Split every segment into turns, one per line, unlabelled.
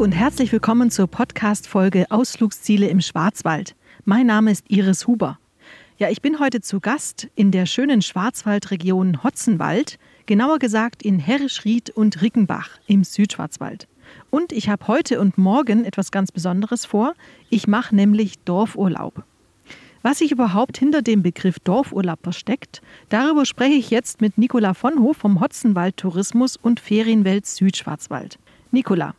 Und herzlich willkommen zur Podcast-Folge Ausflugsziele im Schwarzwald. Mein Name ist Iris Huber. Ja, ich bin heute zu Gast in der schönen Schwarzwaldregion Hotzenwald, genauer gesagt in Herrischried und Rickenbach im Südschwarzwald. Und ich habe heute und morgen etwas ganz Besonderes vor. Ich mache nämlich Dorfurlaub. Was sich überhaupt hinter dem Begriff Dorfurlaub versteckt, darüber spreche ich jetzt mit Nicola von Hof vom Hotzenwald Tourismus und Ferienwelt Südschwarzwald. Nicola,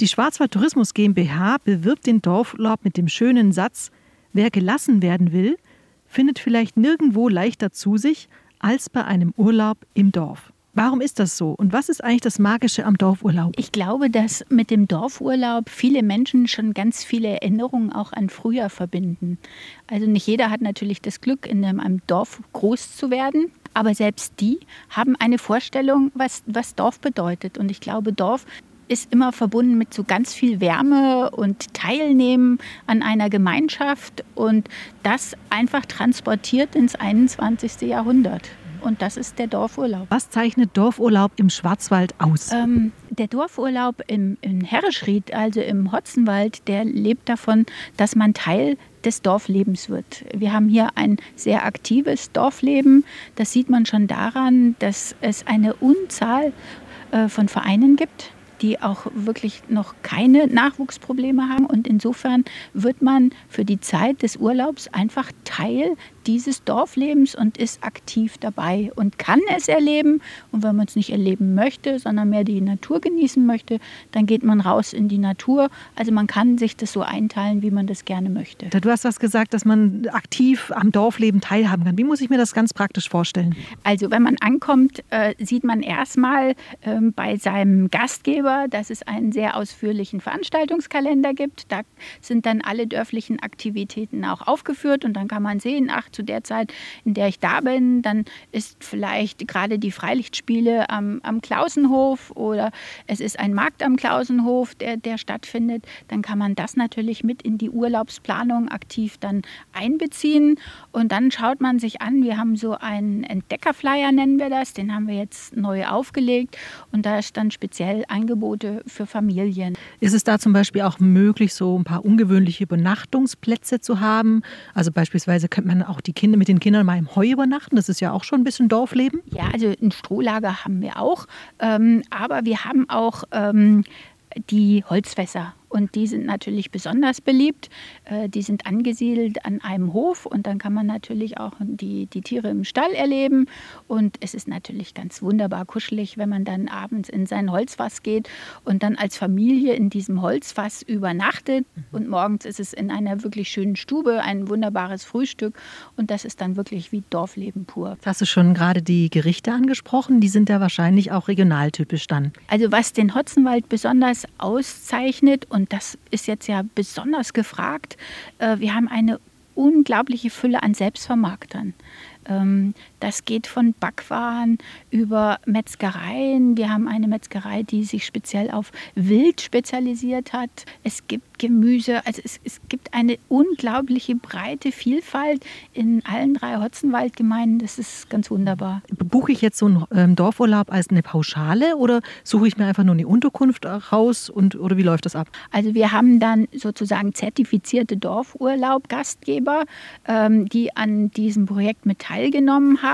die Schwarzwald Tourismus GmbH bewirbt den Dorfurlaub mit dem schönen Satz, wer gelassen werden will, findet vielleicht nirgendwo leichter zu sich als bei einem Urlaub im Dorf. Warum ist das so? Und was ist eigentlich das Magische am Dorfurlaub?
Ich glaube, dass mit dem Dorfurlaub viele Menschen schon ganz viele Erinnerungen auch an früher verbinden. Also nicht jeder hat natürlich das Glück, in einem Dorf groß zu werden. Aber selbst die haben eine Vorstellung, was, was Dorf bedeutet. Und ich glaube, Dorf ist immer verbunden mit so ganz viel Wärme und Teilnehmen an einer Gemeinschaft und das einfach transportiert ins 21. Jahrhundert. Und das ist der Dorfurlaub.
Was zeichnet Dorfurlaub im Schwarzwald aus?
Ähm, der Dorfurlaub im, in Herrischried, also im Hotzenwald, der lebt davon, dass man Teil des Dorflebens wird. Wir haben hier ein sehr aktives Dorfleben. Das sieht man schon daran, dass es eine Unzahl äh, von Vereinen gibt die auch wirklich noch keine Nachwuchsprobleme haben. Und insofern wird man für die Zeit des Urlaubs einfach Teil dieses Dorflebens und ist aktiv dabei und kann es erleben. Und wenn man es nicht erleben möchte, sondern mehr die Natur genießen möchte, dann geht man raus in die Natur. Also man kann sich das so einteilen, wie man das gerne möchte.
Du hast was gesagt, dass man aktiv am Dorfleben teilhaben kann. Wie muss ich mir das ganz praktisch vorstellen?
Also wenn man ankommt, äh, sieht man erstmal äh, bei seinem Gastgeber, dass es einen sehr ausführlichen Veranstaltungskalender gibt. Da sind dann alle dörflichen Aktivitäten auch aufgeführt und dann kann man sehen, ach, zu der Zeit, in der ich da bin, dann ist vielleicht gerade die Freilichtspiele am, am Klausenhof oder es ist ein Markt am Klausenhof, der, der stattfindet. Dann kann man das natürlich mit in die Urlaubsplanung aktiv dann einbeziehen und dann schaut man sich an, wir haben so einen Entdeckerflyer, nennen wir das, den haben wir jetzt neu aufgelegt und da ist dann speziell Angebote für Familien.
Ist es da zum Beispiel auch möglich, so ein paar ungewöhnliche Übernachtungsplätze zu haben? Also beispielsweise könnte man auch die Kinder mit den Kindern mal im Heu übernachten. Das ist ja auch schon ein bisschen Dorfleben.
Ja, also ein Strohlager haben wir auch. Ähm, aber wir haben auch ähm, die Holzfässer. Und die sind natürlich besonders beliebt. Äh, die sind angesiedelt an einem Hof und dann kann man natürlich auch die, die Tiere im Stall erleben. Und es ist natürlich ganz wunderbar kuschelig, wenn man dann abends in sein Holzfass geht und dann als Familie in diesem Holzfass übernachtet. Mhm. Und morgens ist es in einer wirklich schönen Stube ein wunderbares Frühstück. Und das ist dann wirklich wie Dorfleben pur.
Jetzt hast du schon gerade die Gerichte angesprochen. Die sind ja wahrscheinlich auch regionaltypisch dann.
Also was den Hotzenwald besonders auszeichnet und und das ist jetzt ja besonders gefragt, äh, wir haben eine unglaubliche Fülle an Selbstvermarktern. Das geht von Backwaren über Metzgereien. Wir haben eine Metzgerei, die sich speziell auf Wild spezialisiert hat. Es gibt Gemüse, also es, es gibt eine unglaubliche breite Vielfalt in allen drei Hotzenwaldgemeinden. Das ist ganz wunderbar.
Buche ich jetzt so einen ähm, Dorfurlaub als eine Pauschale oder suche ich mir einfach nur eine Unterkunft raus und oder wie läuft das ab?
Also wir haben dann sozusagen zertifizierte Dorfurlaub-Gastgeber, ähm, die an diesem Projekt mit teilgenommen haben.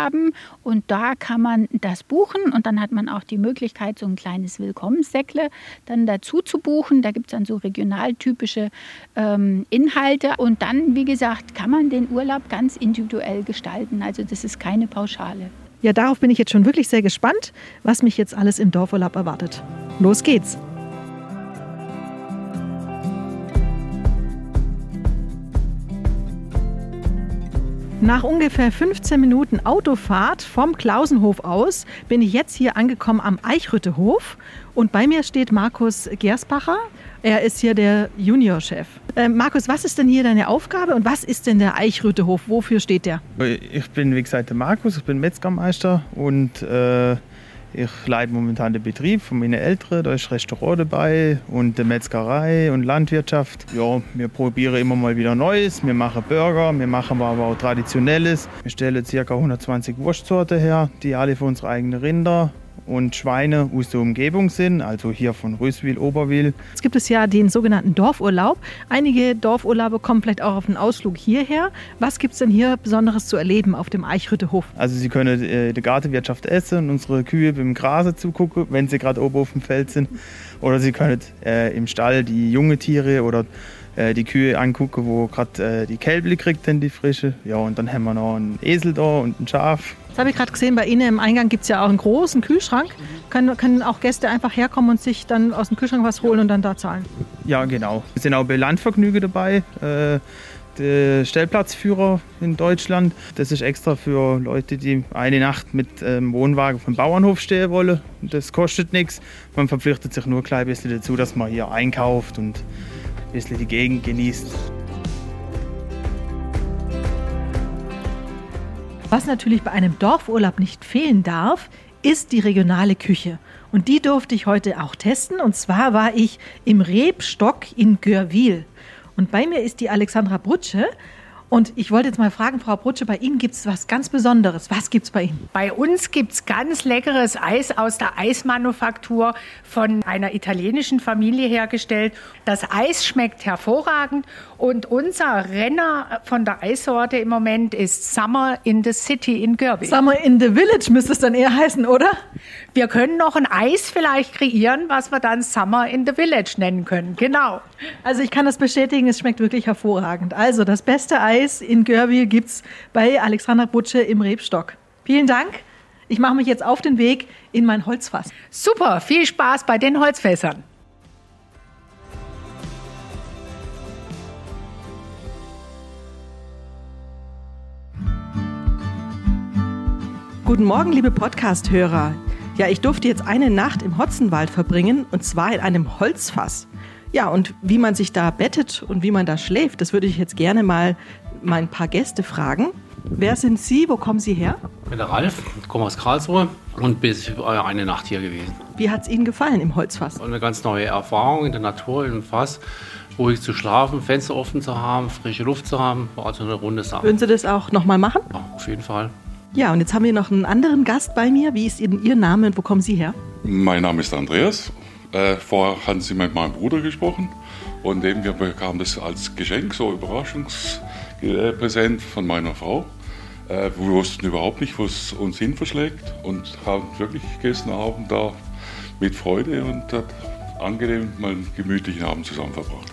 Und da kann man das buchen und dann hat man auch die Möglichkeit, so ein kleines Willkommenssäckle dann dazu zu buchen. Da gibt es dann so regionaltypische ähm, Inhalte. Und dann, wie gesagt, kann man den Urlaub ganz individuell gestalten. Also das ist keine Pauschale.
Ja, darauf bin ich jetzt schon wirklich sehr gespannt, was mich jetzt alles im Dorfurlaub erwartet. Los geht's! Nach ungefähr 15 Minuten Autofahrt vom Klausenhof aus bin ich jetzt hier angekommen am Eichrüttehof und bei mir steht Markus Gersbacher. Er ist hier der Juniorchef. Äh, Markus, was ist denn hier deine Aufgabe und was ist denn der Eichrüttehof? Wofür steht der?
Ich bin, wie gesagt, der Markus, ich bin Metzgermeister und äh ich leite momentan den Betrieb von meinen Eltern. Da ist Restaurant dabei und eine Metzgerei und Landwirtschaft. Ja, wir probieren immer mal wieder Neues. Wir machen Burger, wir machen aber auch Traditionelles. Wir stellen ca. 120 Wurstsorten her, die alle für unsere eigenen Rinder und Schweine aus der Umgebung sind, also hier von Rüßwil, Oberwil.
Jetzt gibt es ja den sogenannten Dorfurlaub. Einige Dorfurlaube kommen vielleicht auch auf einen Ausflug hierher. Was gibt es denn hier Besonderes zu erleben auf dem Eichhüttehof?
Also Sie können äh, die Gartenwirtschaft essen und unsere Kühe beim Grase zugucken, wenn sie gerade oben auf dem Feld sind. Oder Sie können äh, im Stall die junge Tiere oder äh, die Kühe angucken, wo gerade äh, die Kälble kriegt, denn die frische. Ja, und dann haben wir noch einen Esel da und ein Schaf.
Das habe ich gerade gesehen, bei Ihnen im Eingang gibt es ja auch einen großen Kühlschrank. Können, können auch Gäste einfach herkommen und sich dann aus dem Kühlschrank was holen und dann da zahlen?
Ja, genau. Es sind auch bei Landvergnügen dabei. Äh, der Stellplatzführer in Deutschland. Das ist extra für Leute, die eine Nacht mit ähm, Wohnwagen vom Bauernhof stehen wollen. Das kostet nichts. Man verpflichtet sich nur ein klein bisschen dazu, dass man hier einkauft und ein bisschen die Gegend genießt.
Was natürlich bei einem Dorfurlaub nicht fehlen darf, ist die regionale Küche. Und die durfte ich heute auch testen. Und zwar war ich im Rebstock in Görwil. Und bei mir ist die Alexandra Brutsche. Und ich wollte jetzt mal fragen, Frau Brutsche, bei Ihnen gibt es was ganz Besonderes. Was gibt es bei Ihnen?
Bei uns gibt es ganz leckeres Eis aus der Eismanufaktur von einer italienischen Familie hergestellt. Das Eis schmeckt hervorragend und unser Renner von der Eissorte im Moment ist Summer in the City in Görwil.
Summer in the Village müsste es dann eher heißen, oder?
Wir können noch ein Eis vielleicht kreieren, was wir dann Summer in the Village nennen können. Genau.
Also ich kann das bestätigen, es schmeckt wirklich hervorragend. Also das beste Eis in Görwil gibt es bei Alexandra Butsche im Rebstock. Vielen Dank. Ich mache mich jetzt auf den Weg in mein Holzfass.
Super, viel Spaß bei den Holzfässern.
Guten Morgen, liebe Podcast-Hörer. Ja, ich durfte jetzt eine Nacht im Hotzenwald verbringen und zwar in einem Holzfass. Ja, und wie man sich da bettet und wie man da schläft, das würde ich jetzt gerne mal mein paar Gäste fragen. Wer sind Sie? Wo kommen Sie her?
Ich bin der Ralf, komme aus Karlsruhe und bin eine Nacht hier gewesen.
Wie hat es Ihnen gefallen im Holzfass?
Eine ganz neue Erfahrung in der Natur, im Fass, ruhig zu schlafen, Fenster offen zu haben, frische Luft zu haben, war also eine runde Sache.
Würden Sie das auch nochmal machen?
Ja, auf jeden Fall.
Ja, und jetzt haben wir noch einen anderen Gast bei mir. Wie ist Ihr, Ihr Name und wo kommen Sie her?
Mein Name ist Andreas. Äh, vorher hatten Sie mit meinem Bruder gesprochen und eben wir bekamen das als Geschenk, so Überraschungspräsent von meiner Frau. Äh, wir wussten überhaupt nicht, wo es uns hin verschlägt und haben wirklich gestern Abend da mit Freude und angenehm mal einen gemütlichen Abend zusammen verbracht.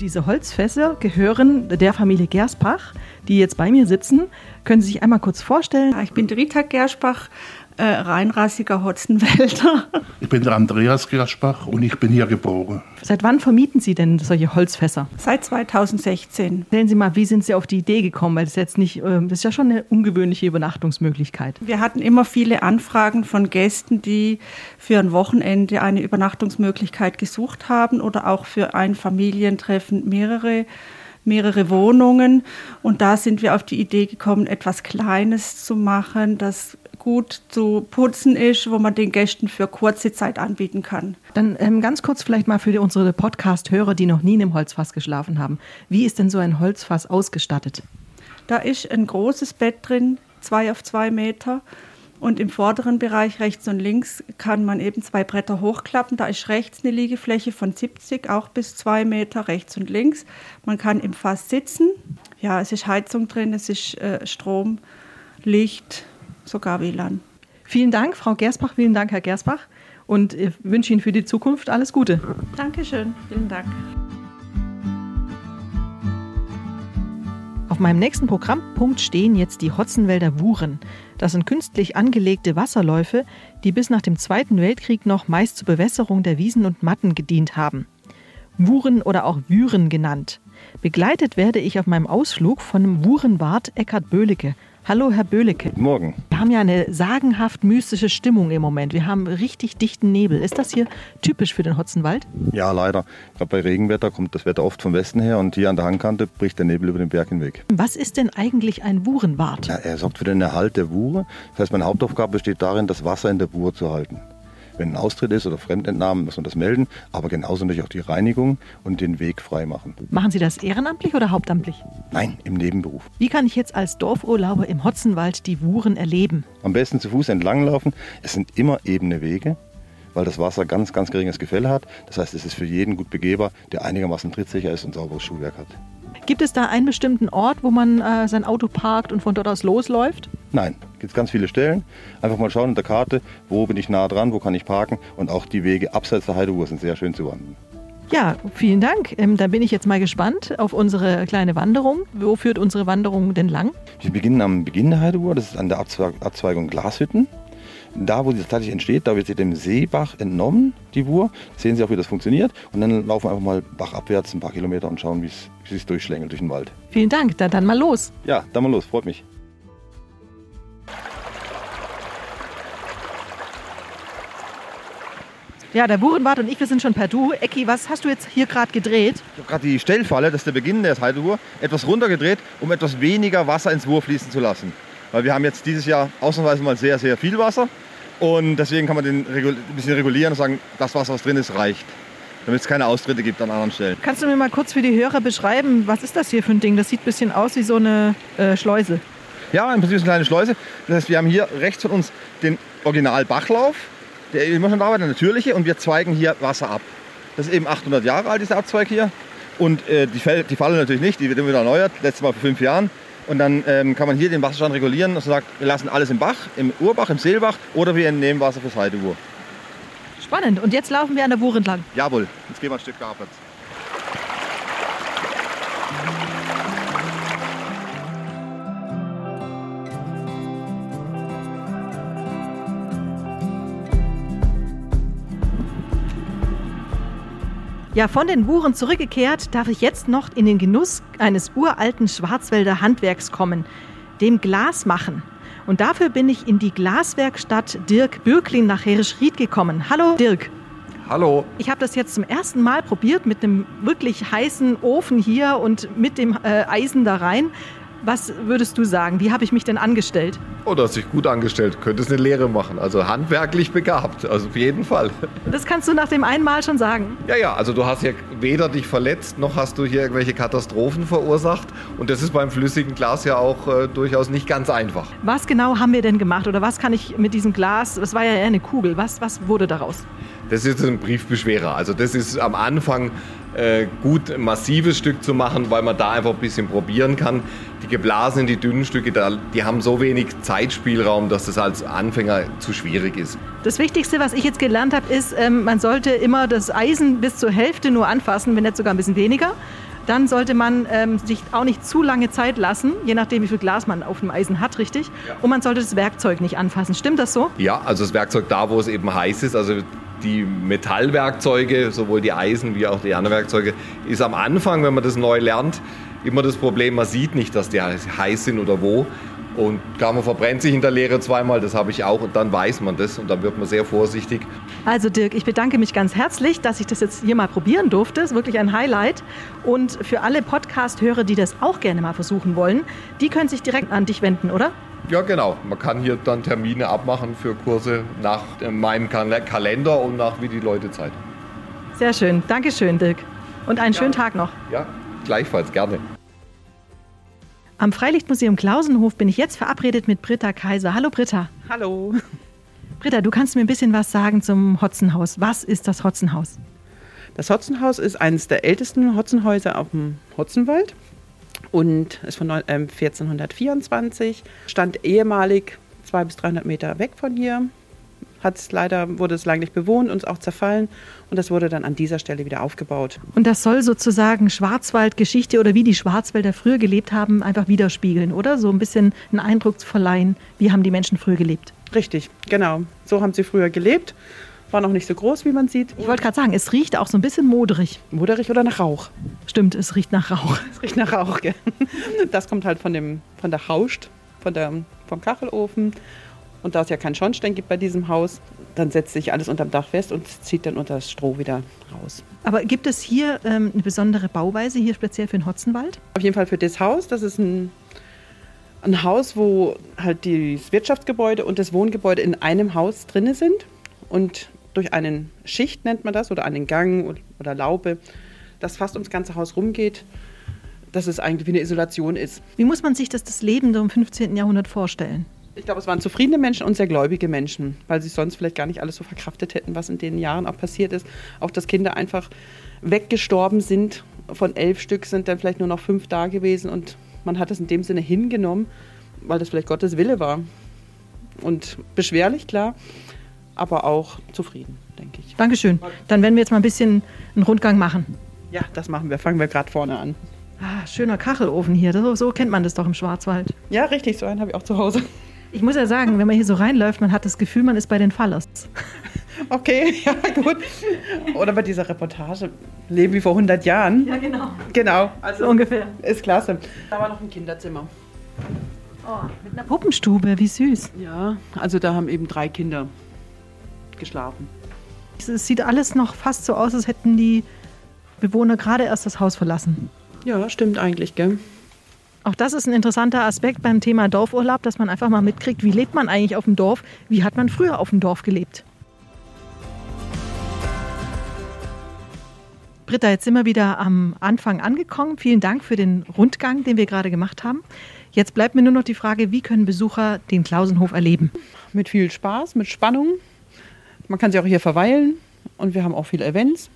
Diese Holzfässer gehören der Familie Gerspach, die jetzt bei mir sitzen. Können Sie sich einmal kurz vorstellen?
Ich bin Rita Gerspach, äh, reinrassiger Hotzenwälder.
Ich bin der Andreas Gerspach und ich bin hier geboren.
Seit wann vermieten Sie denn solche Holzfässer?
Seit 2016.
Erzählen Sie mal, wie sind Sie auf die Idee gekommen? Weil das jetzt nicht, das ist ja schon eine ungewöhnliche Übernachtungsmöglichkeit.
Wir hatten immer viele Anfragen von Gästen, die für ein Wochenende eine Übernachtungsmöglichkeit gesucht haben oder auch für ein Familientreffen mehrere mehrere Wohnungen. Und da sind wir auf die Idee gekommen, etwas Kleines zu machen, das gut zu putzen ist, wo man den Gästen für kurze Zeit anbieten kann.
Dann ähm, ganz kurz vielleicht mal für unsere Podcast-Hörer, die noch nie in einem Holzfass geschlafen haben. Wie ist denn so ein Holzfass ausgestattet?
Da ist ein großes Bett drin, zwei auf zwei Meter. Und im vorderen Bereich rechts und links kann man eben zwei Bretter hochklappen. Da ist rechts eine Liegefläche von 70, auch bis zwei Meter rechts und links. Man kann im Fass sitzen. Ja, es ist Heizung drin, es ist äh, Strom, Licht, sogar WLAN.
Vielen Dank, Frau Gersbach. Vielen Dank, Herr Gersbach. Und ich wünsche Ihnen für die Zukunft alles Gute.
Dankeschön. Vielen Dank.
Auf meinem nächsten Programmpunkt stehen jetzt die Hotzenwälder Wuren. Das sind künstlich angelegte Wasserläufe, die bis nach dem Zweiten Weltkrieg noch meist zur Bewässerung der Wiesen und Matten gedient haben. Wuren oder auch Würen genannt. Begleitet werde ich auf meinem Ausflug von dem Wurenwart Eckhard Böhlicke, Hallo, Herr Böhlecke.
Guten Morgen.
Wir haben ja eine sagenhaft mystische Stimmung im Moment. Wir haben richtig dichten Nebel. Ist das hier typisch für den Hotzenwald?
Ja, leider. Gerade bei Regenwetter kommt das Wetter oft vom Westen her und hier an der Hangkante bricht der Nebel über den Berg hinweg.
Was ist denn eigentlich ein Wurenwart?
Ja, er sorgt für den Erhalt der Wure. Das heißt, meine Hauptaufgabe besteht darin, das Wasser in der Wur zu halten. Wenn ein Austritt ist oder Fremdentnahmen, muss man das melden, aber genauso natürlich auch die Reinigung und den Weg frei machen.
Machen Sie das ehrenamtlich oder hauptamtlich?
Nein, im Nebenberuf.
Wie kann ich jetzt als Dorfurlauber im Hotzenwald die Wuren erleben?
Am besten zu Fuß entlanglaufen. Es sind immer ebene Wege, weil das Wasser ganz, ganz geringes Gefälle hat. Das heißt, es ist für jeden gut begehbar, der einigermaßen trittsicher ist und sauberes Schuhwerk hat.
Gibt es da einen bestimmten Ort, wo man äh, sein Auto parkt und von dort aus losläuft?
Nein, gibt es ganz viele Stellen. Einfach mal schauen in der Karte, wo bin ich nah dran, wo kann ich parken. Und auch die Wege abseits der Heideruhr sind sehr schön zu wandern.
Ja, vielen Dank. Ähm, dann bin ich jetzt mal gespannt auf unsere kleine Wanderung. Wo führt unsere Wanderung denn lang?
Wir beginnen am Beginn der Heideruhr, das ist an der Abzweigung Glashütten. Da, wo sie tatsächlich entsteht, da wird sie dem Seebach entnommen, die Wur. Sehen Sie auch, wie das funktioniert. Und dann laufen wir einfach mal bachabwärts ein paar Kilometer und schauen, wie es sich durchschlängelt durch den Wald.
Vielen Dank. Dann, dann mal los.
Ja, dann mal los. Freut mich.
Ja, der Burenwart und ich, wir sind schon per Du. Ecki, was hast du jetzt hier gerade gedreht?
Ich habe gerade die Stellfalle, das ist der Beginn der Heideruhr, etwas runtergedreht, um etwas weniger Wasser ins Wur fließen zu lassen. Weil wir haben jetzt dieses Jahr ausnahmsweise mal sehr, sehr viel Wasser. Und deswegen kann man den ein bisschen regulieren und sagen, das Wasser, was drin ist, reicht. Damit es keine Austritte gibt an anderen Stellen.
Kannst du mir mal kurz für die Hörer beschreiben, was ist das hier für ein Ding? Das sieht ein bisschen aus wie so eine äh, Schleuse.
Ja, im Prinzip ist eine kleine Schleuse. Das heißt, wir haben hier rechts von uns den Original-Bachlauf. Der da war, der natürliche. Und wir zweigen hier Wasser ab. Das ist eben 800 Jahre alt, dieser Abzweig hier. Und äh, die, Fälle, die Falle natürlich nicht, die wird immer wieder erneuert. Letztes Mal vor fünf Jahren. Und dann ähm, kann man hier den Wasserstand regulieren und sagt, wir lassen alles im Bach, im Urbach, im Seelbach oder wir entnehmen Wasser fürs Heideuhr.
Spannend. Und jetzt laufen wir an der Buhr entlang.
Jawohl, jetzt gehen wir ein Stück abwärts.
Ja, von den Buren zurückgekehrt, darf ich jetzt noch in den Genuss eines uralten Schwarzwälder Handwerks kommen, dem Glasmachen. Und dafür bin ich in die Glaswerkstatt Dirk Bürklin nach Herischried gekommen. Hallo Dirk.
Hallo.
Ich habe das jetzt zum ersten Mal probiert mit einem wirklich heißen Ofen hier und mit dem äh, Eisen da rein. Was würdest du sagen? Wie habe ich mich denn angestellt?
Oh, du hast dich gut angestellt. Könntest eine Lehre machen. Also handwerklich begabt. Also auf jeden Fall.
Das kannst du nach dem einen Mal schon sagen.
Ja, ja. Also du hast ja weder dich verletzt, noch hast du hier irgendwelche Katastrophen verursacht. Und das ist beim flüssigen Glas ja auch äh, durchaus nicht ganz einfach.
Was genau haben wir denn gemacht? Oder was kann ich mit diesem Glas, das war ja eher eine Kugel, was, was wurde daraus?
Das ist ein Briefbeschwerer. Also das ist am Anfang äh, gut ein massives Stück zu machen, weil man da einfach ein bisschen probieren kann. Die geblasenen, die dünnen Stücke, die haben so wenig Zeitspielraum, dass das als Anfänger zu schwierig ist.
Das Wichtigste, was ich jetzt gelernt habe, ist, ähm, man sollte immer das Eisen bis zur Hälfte nur anfassen, wenn nicht sogar ein bisschen weniger. Dann sollte man ähm, sich auch nicht zu lange Zeit lassen, je nachdem, wie viel Glas man auf dem Eisen hat, richtig? Ja. Und man sollte das Werkzeug nicht anfassen. Stimmt das so?
Ja, also das Werkzeug da, wo es eben heiß ist, also die Metallwerkzeuge, sowohl die Eisen wie auch die anderen Werkzeuge, ist am Anfang, wenn man das neu lernt, immer das Problem, man sieht nicht, dass die heiß sind oder wo. Und klar, man verbrennt sich in der Lehre zweimal, das habe ich auch, und dann weiß man das und dann wird man sehr vorsichtig.
Also Dirk, ich bedanke mich ganz herzlich, dass ich das jetzt hier mal probieren durfte. Ist wirklich ein Highlight. Und für alle Podcast-Hörer, die das auch gerne mal versuchen wollen, die können sich direkt an dich wenden, oder?
Ja, genau. Man kann hier dann Termine abmachen für Kurse nach meinem Kalender und nach wie die Leute Zeit.
Sehr schön. Dankeschön, Dirk. Und einen ja. schönen Tag noch.
Ja, gleichfalls. Gerne.
Am Freilichtmuseum Klausenhof bin ich jetzt verabredet mit Britta Kaiser. Hallo Britta.
Hallo.
Britta, du kannst mir ein bisschen was sagen zum Hotzenhaus. Was ist das Hotzenhaus?
Das Hotzenhaus ist eines der ältesten Hotzenhäuser auf dem Hotzenwald und ist von 1424, ähm, stand ehemalig 200 bis 300 Meter weg von hier. Hat's leider wurde es lange nicht bewohnt und auch zerfallen und das wurde dann an dieser Stelle wieder aufgebaut.
Und das soll sozusagen Schwarzwaldgeschichte oder wie die Schwarzwälder früher gelebt haben, einfach widerspiegeln, oder? So ein bisschen einen Eindruck zu verleihen, wie haben die Menschen früher gelebt.
Richtig, genau. So haben sie früher gelebt war noch nicht so groß, wie man sieht.
Ich wollte gerade sagen, es riecht auch so ein bisschen moderig.
Moderig oder nach Rauch?
Stimmt, es riecht nach Rauch.
Es riecht nach Rauch, gell? Das kommt halt von, dem, von der Hauscht, von der, vom Kachelofen. Und da es ja keinen Schornstein gibt bei diesem Haus, dann setzt sich alles unterm Dach fest und zieht dann unter das Stroh wieder raus.
Aber gibt es hier ähm, eine besondere Bauweise, hier speziell für den Hotzenwald?
Auf jeden Fall für das Haus. Das ist ein, ein Haus, wo halt das Wirtschaftsgebäude und das Wohngebäude in einem Haus drinne sind. Und durch einen Schicht nennt man das oder einen Gang oder Laube, das fast ums ganze Haus rumgeht, dass es eigentlich wie eine Isolation ist.
Wie muss man sich das, das Leben so im 15. Jahrhundert vorstellen?
Ich glaube, es waren zufriedene Menschen und sehr gläubige Menschen, weil sie sonst vielleicht gar nicht alles so verkraftet hätten, was in den Jahren auch passiert ist. Auch dass Kinder einfach weggestorben sind. Von elf Stück sind dann vielleicht nur noch fünf da gewesen und man hat es in dem Sinne hingenommen, weil das vielleicht Gottes Wille war. Und beschwerlich, klar, aber auch zufrieden, denke ich.
Dankeschön. Dann werden wir jetzt mal ein bisschen einen Rundgang machen.
Ja, das machen wir. Fangen wir gerade vorne an.
Ah, schöner Kachelofen hier. So, so kennt man das doch im Schwarzwald.
Ja, richtig. So einen habe ich auch zu Hause.
Ich muss ja sagen, wenn man hier so reinläuft, man hat das Gefühl, man ist bei den Fallers.
Okay, ja gut. Oder bei dieser Reportage Leben wie vor 100 Jahren.
Ja, genau.
Genau.
Also so ungefähr.
Ist klasse. Da war noch ein Kinderzimmer.
Oh, mit einer Puppenstube, wie süß.
Ja, also da haben eben drei Kinder geschlafen.
Es sieht alles noch fast so aus, als hätten die Bewohner gerade erst das Haus verlassen.
Ja, stimmt eigentlich, gell?
Auch das ist ein interessanter Aspekt beim Thema Dorfurlaub, dass man einfach mal mitkriegt, wie lebt man eigentlich auf dem Dorf, wie hat man früher auf dem Dorf gelebt. Britta, jetzt sind wir wieder am Anfang angekommen. Vielen Dank für den Rundgang, den wir gerade gemacht haben. Jetzt bleibt mir nur noch die Frage, wie können Besucher den Klausenhof erleben?
Mit viel Spaß, mit Spannung. Man kann sich auch hier verweilen und wir haben auch viele Events,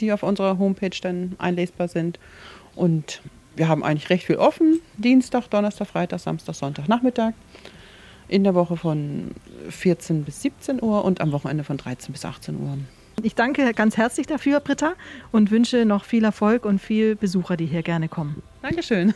die auf unserer Homepage dann einlesbar sind. Und wir haben eigentlich recht viel offen. Dienstag, Donnerstag, Freitag, Samstag, Sonntag, Nachmittag. In der Woche von 14 bis 17 Uhr und am Wochenende von 13 bis 18 Uhr.
Ich danke ganz herzlich dafür, Britta, und wünsche noch viel Erfolg und viel Besucher, die hier gerne kommen.
Dankeschön.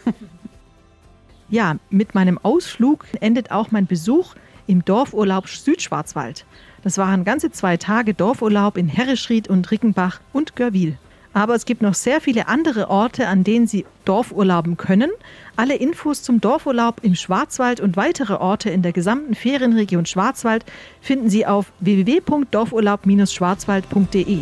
Ja, mit meinem Ausflug endet auch mein Besuch im Dorfurlaub Südschwarzwald. Das waren ganze zwei Tage Dorfurlaub in Herreschried und Rickenbach und Görwil. Aber es gibt noch sehr viele andere Orte, an denen Sie Dorfurlauben können. Alle Infos zum Dorfurlaub im Schwarzwald und weitere Orte in der gesamten Ferienregion Schwarzwald finden Sie auf www.dorfurlaub-schwarzwald.de.